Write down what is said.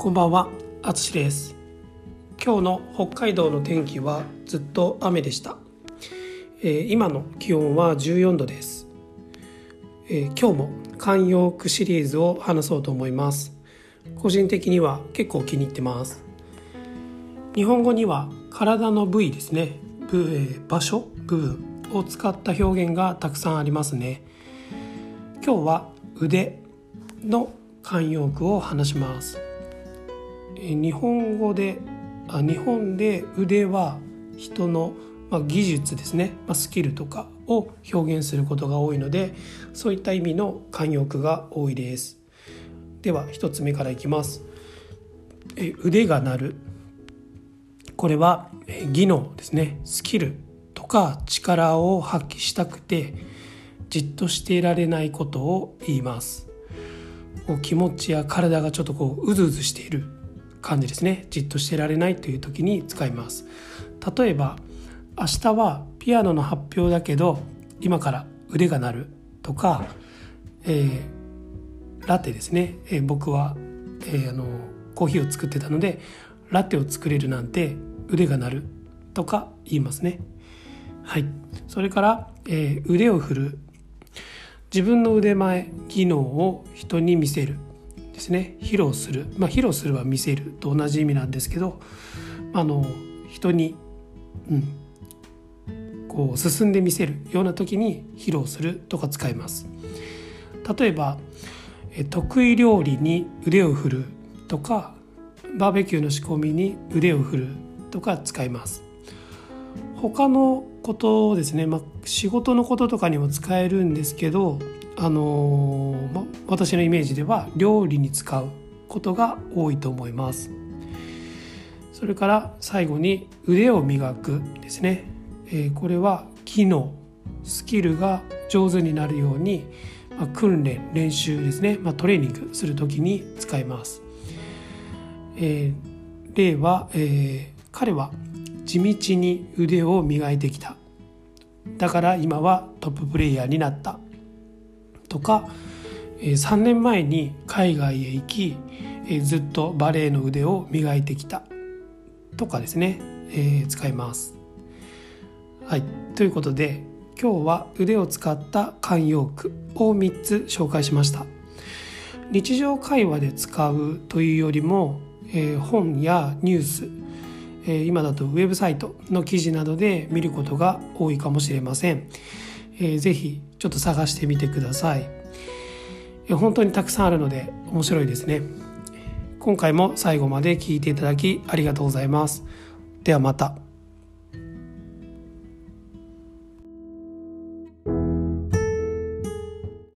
こんばんは、あつしです。今日の北海道の天気はずっと雨でした。えー今の気温は14度です。えー今日も慣用句シリーズを話そうと思います。個人的には結構気に入ってます。日本語には体の部位ですね、部えー場所、部分を使った表現がたくさんありますね。今日は腕の慣用句を話します。日本語であ日本で腕は人の、まあ、技術ですね、まあ、スキルとかを表現することが多いのでそういった意味の慣用句が多いです。では一つ目からいきます。え腕が鳴る。これは技能ですね。スキルとか力を発揮したくてじっとしていられないことを言います。気持ちや体がちょっとこううずうずしている。感じですね。じっとしてられないという時に使います。例えば明日はピアノの発表だけど今から腕が鳴るとか、えーラテですね、えー僕は、えーあのコーヒーを作ってたのでラテを作れるなんて腕が鳴るとか言いますね。はい。それから、えー腕を振る。自分の腕前技能を人に見せる。ですね。披露する。まあ披露するは見せると同じ意味なんですけどあの人に、うん、こう進んで見せるような時に披露するとか使います。例えばえ得意料理に腕を振るとかバーベキューの仕込みに腕を振るとか使います。他のことですね、まあ、仕事のこととかにも使えるんですけど、あのーま、私のイメージでは料理に使うことが多いと思います。それから最後に腕を磨くですね、えーこれは技能スキルが上手になるように、まあ、訓練練習ですね、まあ、トレーニングする時に使います、えー例は、えー彼は地道に腕を磨いてきた。だから今はトッププレイヤーになった。とか、3年前に海外へ行き、ずっとバレエの腕を磨いてきたとかですね、えー使います。はい、ということで今日は腕を使った慣用句を3つ紹介しました。日常会話で使うというよりも、えー本やニュースえー今だとウェブサイトの記事などで見ることが多いかもしれません、えーぜひちょっと探してみてください、本当にたくさんあるので面白いですね。今回も最後まで聞いていただきありがとうございます。ではまた。